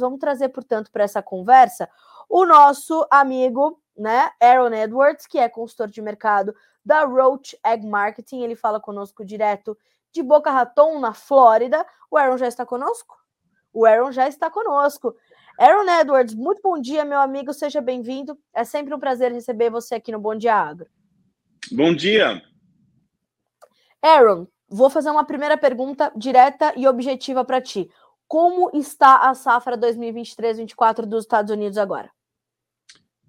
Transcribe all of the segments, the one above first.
vamos trazer, portanto, para essa conversa o nosso amigo, né, Aaron Edwards, que é consultor de mercado da Roach Egg Marketing. Ele fala conosco direto de Boca Raton, na Flórida. O Aaron já está conosco? O Aaron já está conosco. Aaron Edwards, muito bom dia, meu amigo, seja bem-vindo. É sempre um prazer receber você aqui no Bom Dia Agro. Bom dia. Aaron, vou fazer uma primeira pergunta direta e objetiva para ti. Como está a safra 2023-24 dos Estados Unidos agora?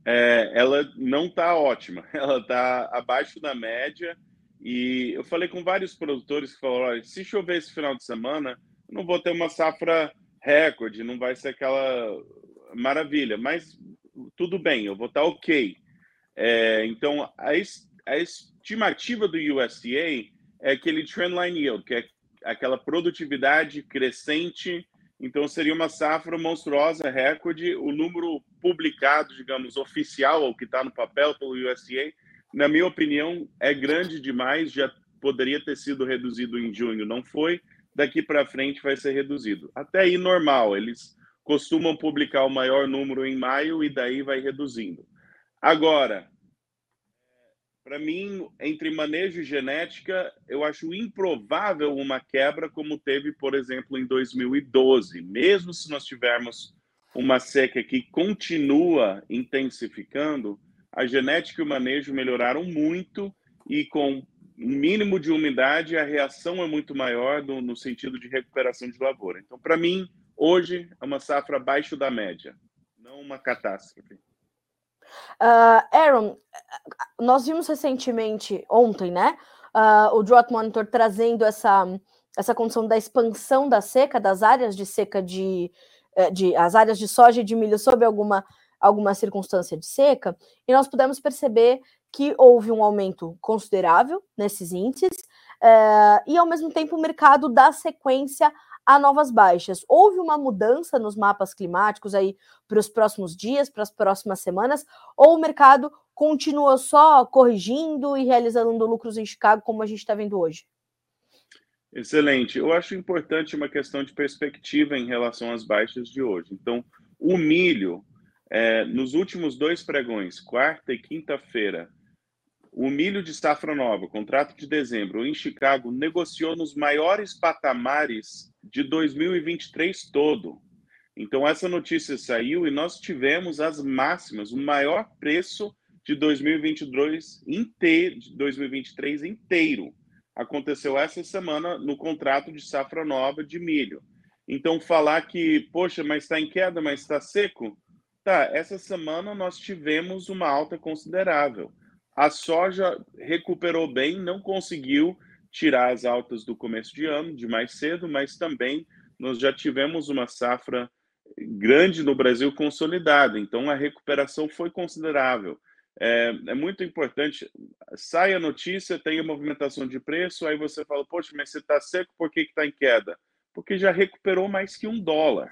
É, ela não está ótima, ela está abaixo da média. E eu falei com vários produtores que falaram: olha, se chover esse final de semana, não vou ter uma safra recorde, não vai ser aquela maravilha, mas tudo bem, eu vou estar tá ok. É, então, a, a estimativa do USDA é aquele trendline yield, que é aquela produtividade crescente. Então, seria uma safra monstruosa, recorde. O número publicado, digamos, oficial, ou que está no papel pelo USDA, na minha opinião, é grande demais. Já poderia ter sido reduzido em junho, não foi. Daqui para frente vai ser reduzido. Até aí, normal. Eles costumam publicar o maior número em maio e daí vai reduzindo. Agora, para mim, entre manejo e genética, eu acho improvável uma quebra como teve, por exemplo, em 2012. Mesmo se nós tivermos uma seca que continua intensificando, a genética e o manejo melhoraram muito e com mínimo de umidade a reação é muito maior no, no sentido de recuperação de lavoura. Então, para mim, hoje é uma safra abaixo da média, não uma catástrofe. Uh, Aaron, nós vimos recentemente, ontem, né, uh, o Drought Monitor trazendo essa, essa condição da expansão da seca, das áreas de seca de, eh, de as áreas de soja e de milho sob alguma, alguma circunstância de seca, e nós pudemos perceber que houve um aumento considerável nesses índices, uh, e ao mesmo tempo o mercado dá sequência a novas baixas. Houve uma mudança nos mapas climáticos aí para os próximos dias, para as próximas semanas, ou o mercado continua só corrigindo e realizando lucros em Chicago, como a gente está vendo hoje? Excelente. Eu acho importante uma questão de perspectiva em relação às baixas de hoje. Então, o milho, é, nos últimos dois pregões, quarta e quinta-feira, o milho de safra nova, contrato de dezembro, em Chicago, negociou nos maiores patamares de 2023 todo. Então, essa notícia saiu e nós tivemos as máximas, o maior preço de 2022 inteiro, de 2023 inteiro. Aconteceu essa semana no contrato de safra nova de milho. Então, falar que, poxa, mas está em queda, mas está seco. Tá, essa semana nós tivemos uma alta considerável. A soja recuperou bem, não conseguiu tirar as altas do começo de ano, de mais cedo, mas também nós já tivemos uma safra grande no Brasil consolidada, então a recuperação foi considerável. É, é, muito importante, sai a notícia, tem a movimentação de preço, aí você fala, poxa, mas você está seco, por que está em queda? Porque já recuperou mais que um dólar.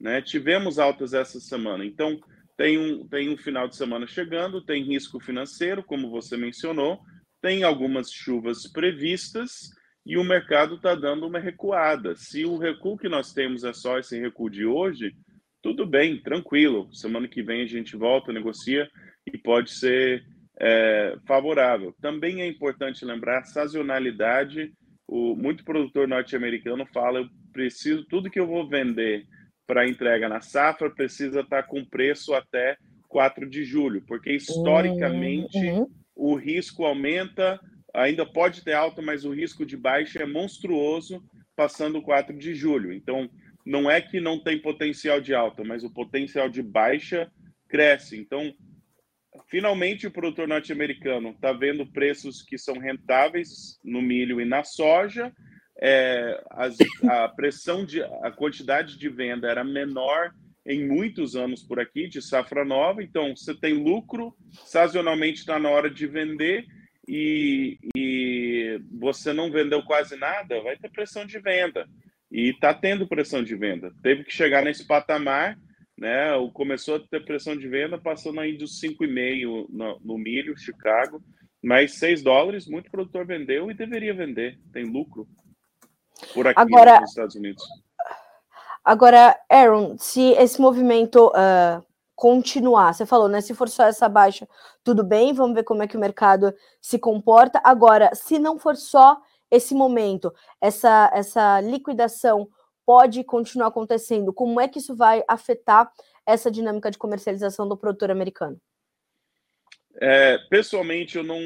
Né? Tivemos altas essa semana, então tem um, tem um final de semana chegando, tem risco financeiro, como você mencionou, tem algumas chuvas previstas e o mercado está dando uma recuada. Se o recuo que nós temos é só esse recuo de hoje, tudo bem, tranquilo. Semana que vem a gente volta, negocia e pode ser é, favorável. Também é importante lembrar a sazonalidade. O, muito produtor norte-americano fala: eu preciso, tudo que eu vou vender para entrega na safra precisa estar tá com preço até 4 de julho, porque historicamente. Uhum o risco aumenta, ainda pode ter alta, mas o risco de baixa é monstruoso passando o 4 de julho. Então, não é que não tem potencial de alta, mas o potencial de baixa cresce. Então, finalmente o produtor norte-americano está vendo preços que são rentáveis no milho e na soja. É, as, a pressão de a quantidade de venda era menor em muitos anos por aqui de safra nova. Então, você tem lucro, sazonalmente está na hora de vender e, e, você não vendeu quase nada, vai ter pressão de venda. E está tendo pressão de venda. Teve que chegar nesse patamar, né? Começou a ter pressão de venda, passando aí dos 5,5 no, no milho, Chicago. Mas 6 dólares, muito produtor vendeu e deveria vender. Tem lucro por aqui Agora, nos Estados Unidos. Agora, Aaron, se esse movimento uh, continuar, você falou, né? Se for só essa baixa, tudo bem, vamos ver como é que o mercado se comporta. Agora, se não for só esse momento, essa, essa liquidação pode continuar acontecendo, como é que isso vai afetar essa dinâmica de comercialização do produtor americano? É, pessoalmente, eu não.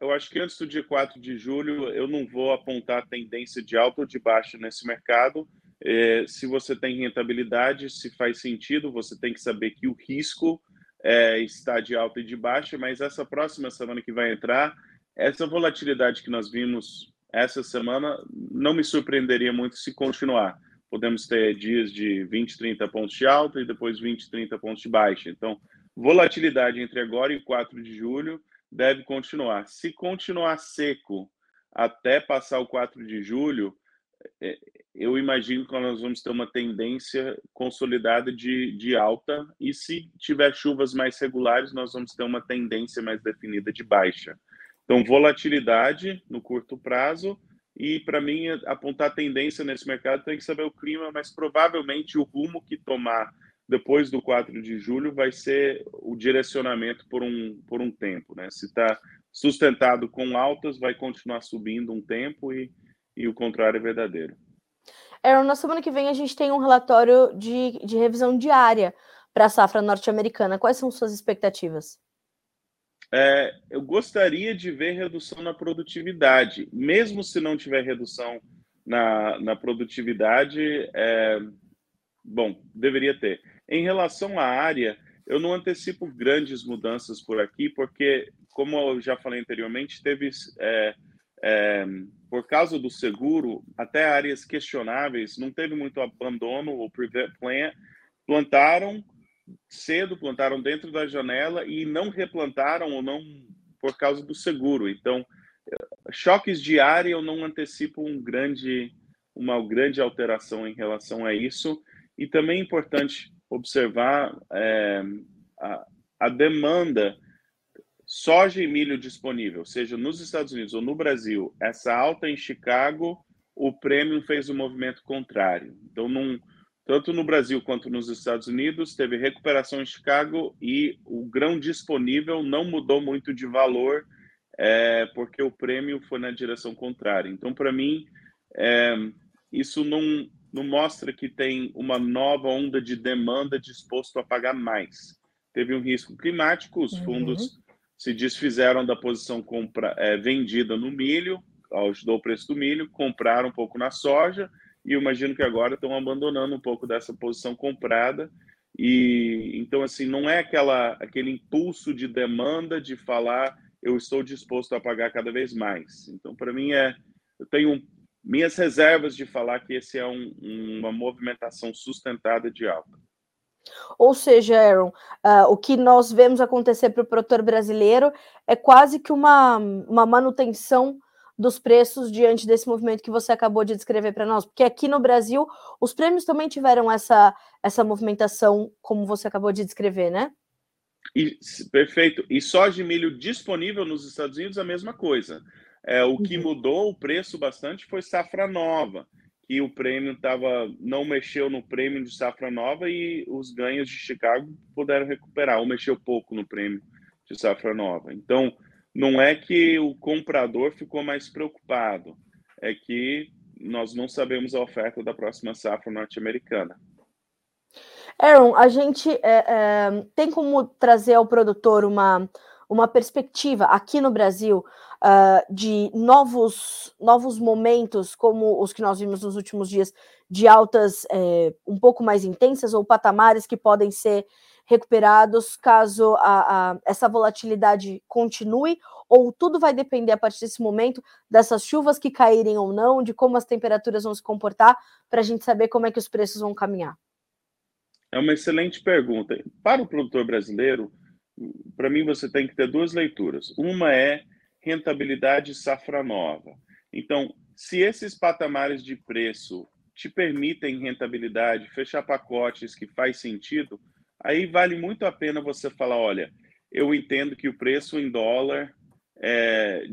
Eu acho que antes do dia 4 de julho, eu não vou apontar tendência de alta ou de baixa nesse mercado. É, se você tem rentabilidade, se faz sentido, você tem que saber que o risco é, está de alta e de baixa, mas essa próxima semana que vai entrar, essa volatilidade que nós vimos essa semana não me surpreenderia muito se continuar. Podemos ter dias de 20, 30 pontos de alta e depois 20, 30 pontos de baixa. Então, volatilidade entre agora e 4 de julho deve continuar. Se continuar seco até passar o 4 de julho, eu imagino que nós vamos ter uma tendência consolidada de, de alta, e se tiver chuvas mais regulares, nós vamos ter uma tendência mais definida de baixa. Então, volatilidade no curto prazo, e para mim, apontar tendência nesse mercado tem que saber o clima, mas provavelmente o rumo que tomar depois do 4 de julho vai ser o direcionamento por um, por um tempo. Né? Se está sustentado com altas, vai continuar subindo um tempo e, e o contrário é verdadeiro. Aaron, na semana que vem a gente tem um relatório de, de revisão diária para a safra norte-americana. Quais são suas expectativas? É, eu gostaria de ver redução na produtividade, mesmo se não tiver redução na, na produtividade, é, bom, deveria ter. Em relação à área, eu não antecipo grandes mudanças por aqui, porque, como eu já falei anteriormente, teve é, causa do seguro, até áreas questionáveis, não teve muito abandono ou plant, plantaram cedo, plantaram dentro da janela e não replantaram ou não por causa do seguro. Então, choques de área eu não antecipo um grande, uma grande alteração em relação a isso. E também é importante observar é, a, a demanda soja e milho disponível, seja nos Estados Unidos ou no Brasil, essa alta em Chicago, o prêmio fez um movimento contrário. Então, num, tanto no Brasil quanto nos Estados Unidos, teve recuperação em Chicago e o grão disponível não mudou muito de valor, é, porque o prêmio foi na direção contrária. Então, para mim, é, isso não, não mostra que tem uma nova onda de demanda disposto a pagar mais. Teve um risco climático, os uhum. Se desfizeram da posição compra, é, vendida no milho, ajudou o preço do milho, compraram um pouco na soja, e imagino que agora estão abandonando um pouco dessa posição comprada. E então, assim, não é aquela, aquele impulso de demanda de falar eu estou disposto a pagar cada vez mais. Então, para mim, é, eu tenho minhas reservas de falar que esse é um, uma movimentação sustentada de alta. Ou seja, Aaron, uh, o que nós vemos acontecer para o produtor brasileiro é quase que uma, uma manutenção dos preços diante desse movimento que você acabou de descrever para nós, porque aqui no Brasil os prêmios também tiveram essa, essa movimentação, como você acabou de descrever, né? E, perfeito. E soja e milho disponível nos Estados Unidos, a mesma coisa. É, o que uhum. mudou o preço bastante foi safra nova que o prêmio tava, não mexeu no prêmio de safra nova e os ganhos de Chicago puderam recuperar, ou mexeu pouco no prêmio de safra nova. Então, não é que o comprador ficou mais preocupado, é que nós não sabemos a oferta da próxima safra norte-americana. Aaron, a gente é, é, tem como trazer ao produtor uma, uma perspectiva aqui no Brasil uh, de novos, novos momentos, como os que nós vimos nos últimos dias, de altas é, um pouco mais intensas ou patamares que podem ser recuperados caso a, a, essa volatilidade continue, ou tudo vai depender a partir desse momento dessas chuvas que caírem ou não, de como as temperaturas vão se comportar, para a gente saber como é que os preços vão caminhar? É uma excelente pergunta. Para o produtor brasileiro, para mim você tem que ter duas leituras. Uma é rentabilidade safra nova. Então, se esses patamares de preço te permitem rentabilidade, fechar pacotes que faz sentido, aí vale muito a pena você falar, olha, eu entendo que o preço em dólar é,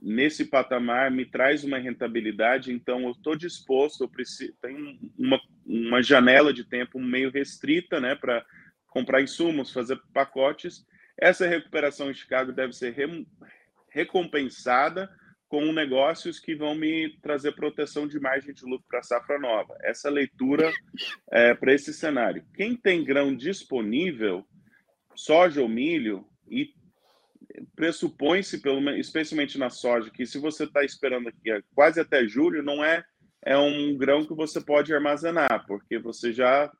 nesse patamar me traz uma rentabilidade, então eu estou disposto, eu preciso, tenho uma, uma janela de tempo meio restrita, né, para comprar insumos, fazer pacotes. Essa recuperação em Chicago deve ser re, recompensada com negócios que vão me trazer proteção de margem de lucro para a safra nova. Essa leitura é, para esse cenário. Quem tem grão disponível, soja ou milho, e pressupõe-se, especialmente na soja, que se você está esperando aqui quase até julho, não é, é um grão que você pode armazenar, porque você já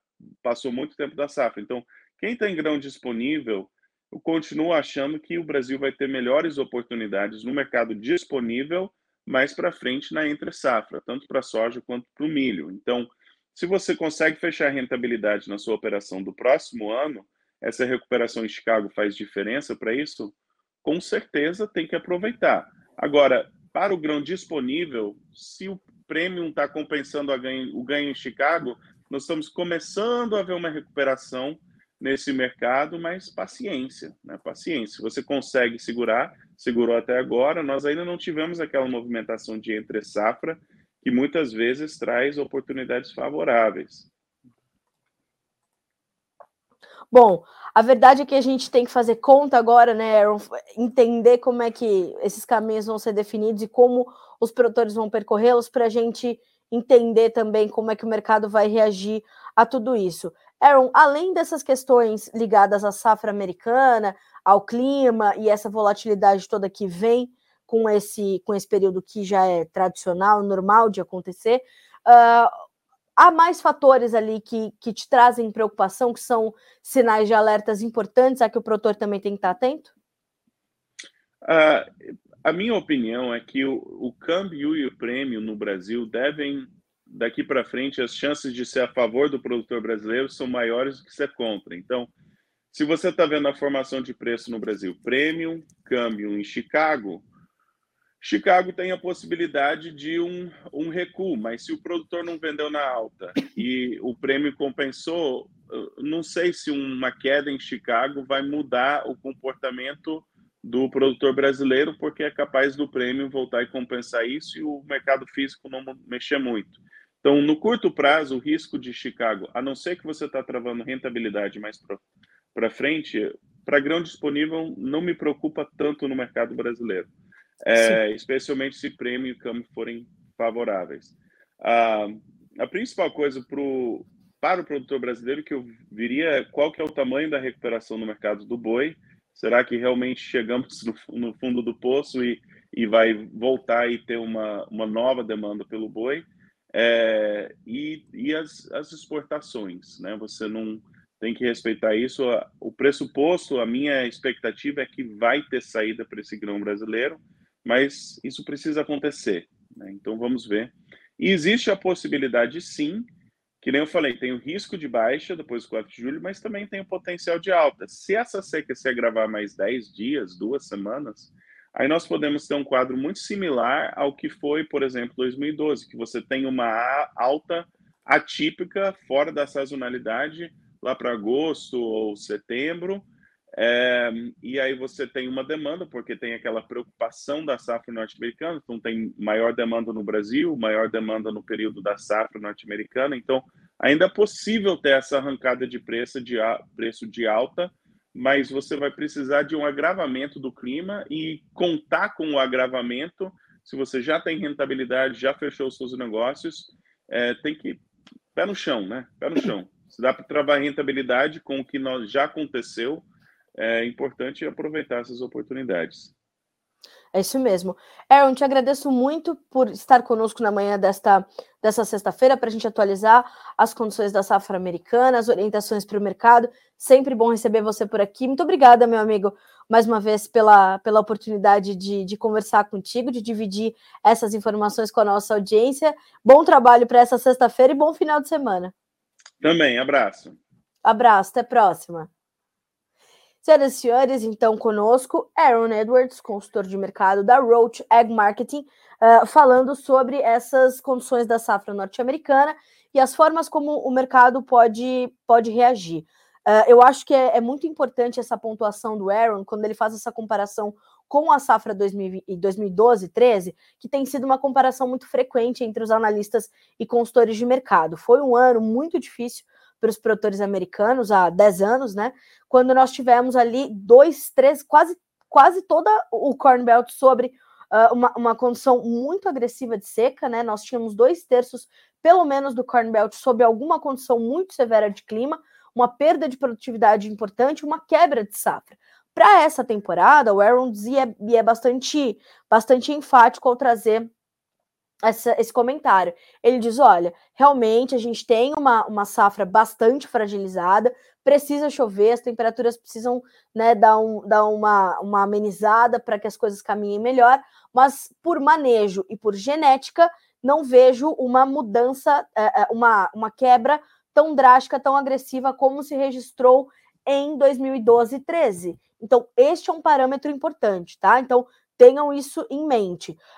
passou muito tempo da safra. Então, quem tem grão disponível, eu continuo achando que o Brasil vai ter melhores oportunidades no mercado disponível mais para frente na entre safra, tanto para soja quanto para o milho. Então, se você consegue fechar rentabilidade na sua operação do próximo ano, essa recuperação em Chicago faz diferença para isso? Com certeza tem que aproveitar. Agora, para o grão disponível, se o premium está compensando ganho, o ganho em Chicago, nós estamos começando a ver uma recuperação nesse mercado, mas paciência, né? Paciência. Você consegue segurar, segurou até agora. Nós ainda não tivemos aquela movimentação de entre safra que muitas vezes traz oportunidades favoráveis. Bom, a verdade é que a gente tem que fazer conta agora, né, Aaron, entender como é que esses caminhos vão ser definidos e como os produtores vão percorrê-los para a gente entender também como é que o mercado vai reagir a tudo isso. Aaron, além dessas questões ligadas à safra americana, ao clima e essa volatilidade toda que vem com esse, com esse período que já é tradicional, normal de acontecer, uh, há mais fatores ali que, que te trazem preocupação, que são sinais de alertas importantes a que o produtor também tem que estar atento? Uh, a minha opinião é que o, o câmbio e o prêmio no Brasil devem daqui para frente as chances de ser a favor do produtor brasileiro são maiores do que ser contra. Então, se você está vendo a formação de preço no Brasil, premium, câmbio em Chicago, Chicago tem a possibilidade de um, um recuo, mas se o produtor não vendeu na alta e o prêmio compensou, não sei se uma queda em Chicago vai mudar o comportamento do produtor brasileiro, porque é capaz do prêmio voltar e compensar isso e o mercado físico não mexer muito. Então, no curto prazo, o risco de Chicago, a não ser que você está travando rentabilidade mais para frente, para grão disponível, não me preocupa tanto no mercado brasileiro, é, especialmente se prêmio e câmbio forem favoráveis. Ah, a principal coisa pro, para o produtor brasileiro que eu viria é qual que é o tamanho da recuperação no mercado do boi. Será que realmente chegamos no, no fundo do poço e, e vai voltar e ter uma, uma nova demanda pelo boi? é, e, e as, as exportações, né? Você não tem que respeitar isso. O pressuposto, a minha expectativa é que vai ter saída para esse grão brasileiro, mas isso precisa acontecer. Né? Então vamos ver. E existe a possibilidade, sim, que nem eu falei, tem o risco de baixa depois do 4 de julho, mas também tem o potencial de alta. Se essa seca se agravar mais 10 dias, duas semanas, Aí nós podemos ter um quadro muito similar ao que foi, por exemplo, 2012, que você tem uma alta atípica, fora da sazonalidade, lá para agosto ou setembro, é, e aí você tem uma demanda, porque tem aquela preocupação da safra norte-americana, então tem maior demanda no Brasil, maior demanda no período da safra norte-americana, então ainda é possível ter essa arrancada de preço de, preço de alta, mas você vai precisar de um agravamento do clima e contar com o agravamento. Se você já tem rentabilidade, já fechou seus negócios, é, tem que pé no chão, né? Pé no chão. Se dá para trabalhar rentabilidade com o que nós já aconteceu, é importante aproveitar essas oportunidades. É isso mesmo. Aaron, te agradeço muito por estar conosco na manhã desta, dessa sexta-feira para a gente atualizar as condições da safra americana, as orientações para o mercado. Sempre bom receber você por aqui. Muito obrigada, meu amigo, mais uma vez pela, pela oportunidade de, de conversar contigo, de dividir essas informações com a nossa audiência. Bom trabalho para essa sexta-feira e bom final de semana. Também, abraço. Abraço, até a próxima. Senhoras e senhores, então conosco, Aaron Edwards, consultor de mercado da Roach Egg Marketing, uh, falando sobre essas condições da safra norte-americana e as formas como o mercado pode, pode reagir. Uh, eu acho que é, é, muito importante essa pontuação do Aaron quando ele faz essa comparação com a safra 2012 13, que tem sido uma comparação muito frequente entre os analistas e consultores de mercado. Foi um ano muito difícil para os produtores americanos há 10 anos, né? Quando nós tivemos ali dois, três, quase, quase toda o Corn Belt sobre uh, uma, uma condição muito agressiva de seca, né? Nós tínhamos dois terços, pelo menos, do Corn Belt sob alguma condição muito severa de clima, uma perda de produtividade importante, uma quebra de safra. Para essa temporada, o Aaron é, é bastante, bastante enfático ao trazer essa, esse comentário. Ele diz: olha, realmente a gente tem uma, uma safra bastante fragilizada, precisa chover, as temperaturas precisam né, dar, um, dar uma, uma amenizada para que as coisas caminhem melhor, mas por manejo e por genética, não vejo uma mudança, é, é, uma, uma quebra tão drástica, tão agressiva como se registrou em 2012 e 13. Então, este é um parâmetro importante, tá? Então, tenham isso em mente.